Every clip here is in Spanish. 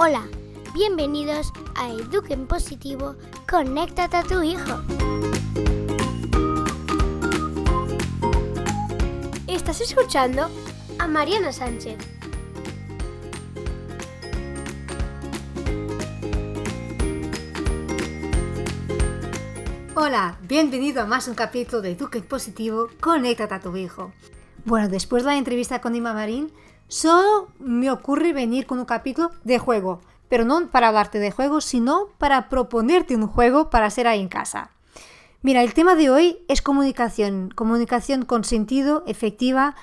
Hola, bienvenidos a Eduquen Positivo, conéctate a tu hijo. Estás escuchando a Mariana Sánchez. Hola, bienvenido a más un capítulo de Eduque Positivo, conéctate a tu hijo. Bueno, después de la entrevista con Ima Marín, solo me ocurre venir con un capítulo de juego, pero no para hablarte de juegos, sino para proponerte un juego para hacer ahí en casa. Mira, el tema de hoy es comunicación, comunicación con sentido, efectiva,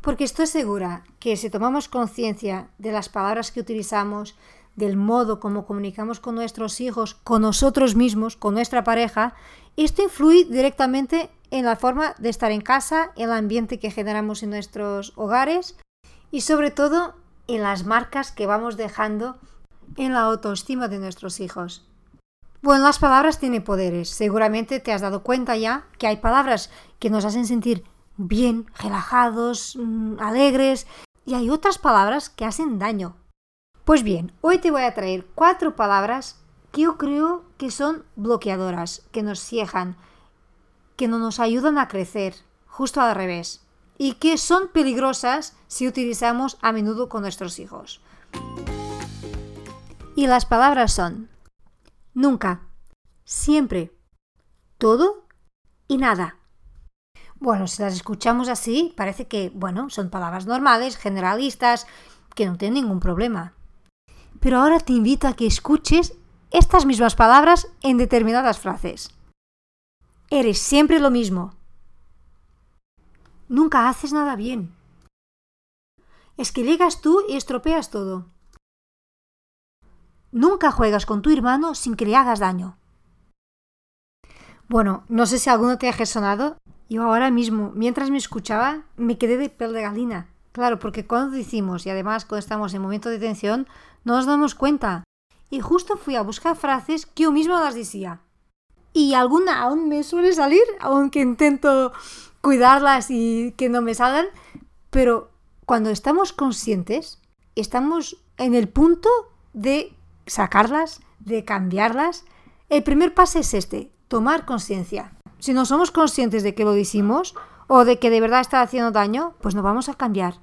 porque estoy segura que si tomamos conciencia de las palabras que utilizamos, del modo como comunicamos con nuestros hijos, con nosotros mismos, con nuestra pareja, esto influye directamente en la forma de estar en casa, en el ambiente que generamos en nuestros hogares y sobre todo en las marcas que vamos dejando en la autoestima de nuestros hijos. Bueno, las palabras tienen poderes. Seguramente te has dado cuenta ya que hay palabras que nos hacen sentir bien, relajados, mm, alegres, y hay otras palabras que hacen daño. Pues bien, hoy te voy a traer cuatro palabras que yo creo que son bloqueadoras, que nos ciejan, que no nos ayudan a crecer, justo al revés, y que son peligrosas si utilizamos a menudo con nuestros hijos. Y las palabras son nunca, siempre, todo y nada. Bueno, si las escuchamos así, parece que, bueno, son palabras normales, generalistas, que no tienen ningún problema. Pero ahora te invito a que escuches estas mismas palabras en determinadas frases. Eres siempre lo mismo. Nunca haces nada bien. Es que llegas tú y estropeas todo. Nunca juegas con tu hermano sin que le hagas daño. Bueno, no sé si alguno te ha resonado. Yo ahora mismo, mientras me escuchaba, me quedé de piel de galina. Claro, porque cuando decimos, y además cuando estamos en momento de tensión, no nos damos cuenta. Y justo fui a buscar frases que yo misma las decía. Y alguna aún me suele salir, aunque intento cuidarlas y que no me salgan. Pero cuando estamos conscientes, estamos en el punto de sacarlas, de cambiarlas. El primer paso es este, tomar conciencia. Si no somos conscientes de que lo decimos o de que de verdad está haciendo daño, pues no vamos a cambiar.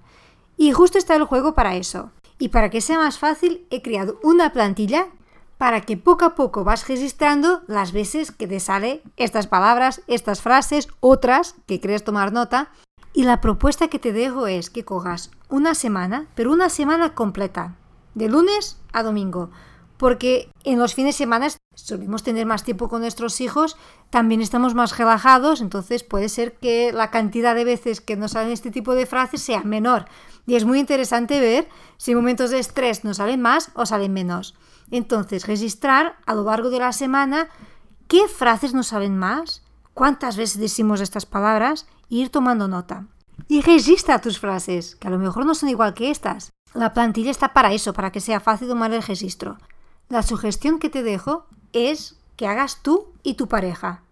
Y justo está el juego para eso. Y para que sea más fácil, he creado una plantilla para que poco a poco vas registrando las veces que te sale estas palabras, estas frases, otras que crees tomar nota. Y la propuesta que te dejo es que cojas una semana, pero una semana completa, de lunes a domingo porque en los fines de semana solemos tener más tiempo con nuestros hijos, también estamos más relajados, entonces puede ser que la cantidad de veces que nos salen este tipo de frases sea menor. Y es muy interesante ver si en momentos de estrés nos salen más o salen menos. Entonces, registrar a lo largo de la semana qué frases nos salen más, cuántas veces decimos estas palabras e ir tomando nota. Y registra tus frases, que a lo mejor no son igual que estas. La plantilla está para eso, para que sea fácil tomar el registro. La sugestión que te dejo es que hagas tú y tu pareja.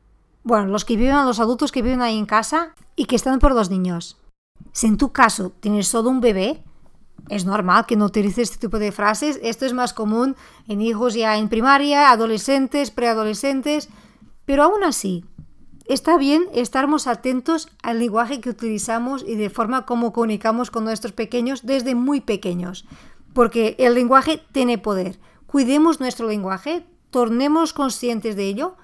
Bueno, los que viven, los adultos que viven ahí en casa y que están por dos niños. Si en tu caso tienes solo un bebé, es normal que no utilices este tipo de frases. Esto es más común en hijos ya en primaria, adolescentes, preadolescentes. Pero aún así, está bien estarmos atentos al lenguaje que utilizamos y de forma como comunicamos con nuestros pequeños desde muy pequeños. Porque el lenguaje tiene poder cuidemos nuestro lenguaje, tornemos conscientes de ello.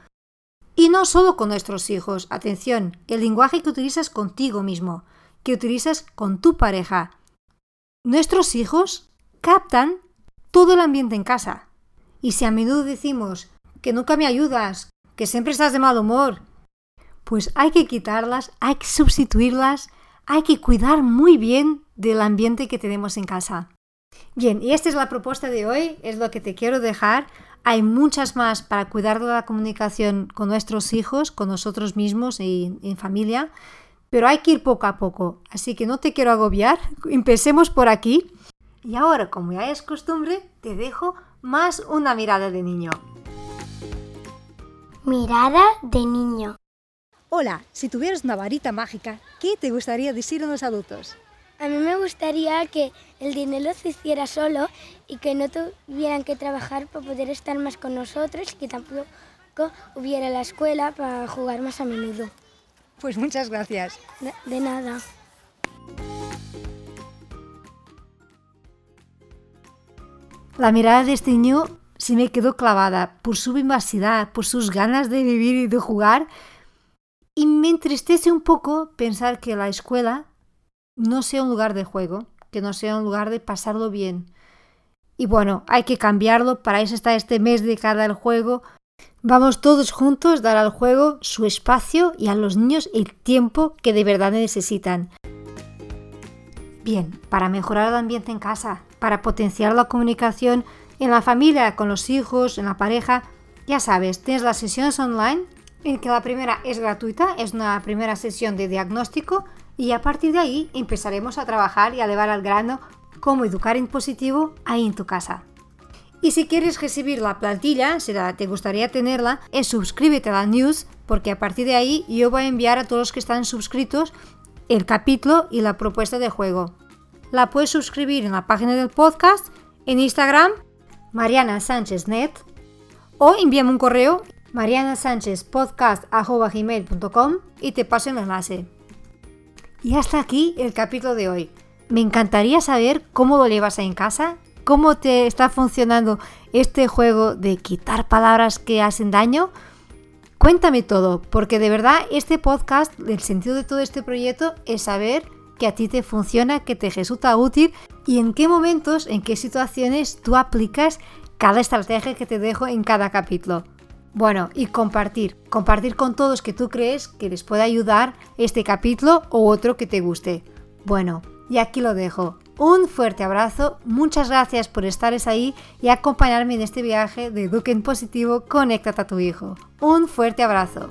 Y no solo con nuestros hijos, atención, el lenguaje que utilizas contigo mismo, que utilizas con tu pareja. Nuestros hijos captan todo el ambiente en casa. Y si a menudo decimos que nunca me ayudas, que siempre estás de mal humor, pues hay que quitarlas, hay que sustituirlas, hay que cuidar muy bien del ambiente que tenemos en casa. Bien, y esta es la propuesta de hoy, es lo que te quiero dejar. Hay muchas más para cuidar de la comunicación con nuestros hijos, con nosotros mismos y en familia, pero hay que ir poco a poco. Así que no te quiero agobiar, empecemos por aquí. Y ahora, como ya es costumbre, te dejo más una mirada de niño. Mirada de niño. Hola, si tuvieras una varita mágica, ¿qué te gustaría decir a los adultos? A mí me gustaría que el dinero se hiciera solo y que no tuvieran que trabajar para poder estar más con nosotros y que tampoco hubiera la escuela para jugar más a menudo. Pues muchas gracias. De, de nada. La mirada de este niño se me quedó clavada por su vivacidad, por sus ganas de vivir y de jugar. Y me entristece un poco pensar que la escuela no sea un lugar de juego, que no sea un lugar de pasarlo bien. Y bueno, hay que cambiarlo, para eso está este mes dedicado al juego. Vamos todos juntos a dar al juego su espacio y a los niños el tiempo que de verdad necesitan. Bien, para mejorar el ambiente en casa, para potenciar la comunicación en la familia, con los hijos, en la pareja, ya sabes, tienes las sesiones online, en que la primera es gratuita, es una primera sesión de diagnóstico y a partir de ahí empezaremos a trabajar y a llevar al grano cómo educar en positivo ahí en tu casa. Y si quieres recibir la plantilla, si te gustaría tenerla, es suscríbete a la news porque a partir de ahí yo voy a enviar a todos los que están suscritos el capítulo y la propuesta de juego. La puedes suscribir en la página del podcast, en Instagram, Mariana Sánchez Net, o envíame un correo marianasanchezpodcast.com y te paso el enlace. Y hasta aquí el capítulo de hoy. Me encantaría saber cómo lo llevas en casa, cómo te está funcionando este juego de quitar palabras que hacen daño. Cuéntame todo, porque de verdad este podcast, el sentido de todo este proyecto es saber que a ti te funciona, que te resulta útil y en qué momentos, en qué situaciones tú aplicas cada estrategia que te dejo en cada capítulo. Bueno, y compartir, compartir con todos que tú crees que les pueda ayudar este capítulo o otro que te guste. Bueno, y aquí lo dejo. Un fuerte abrazo, muchas gracias por estar ahí y acompañarme en este viaje de Duque en Positivo, conéctate a tu hijo. Un fuerte abrazo.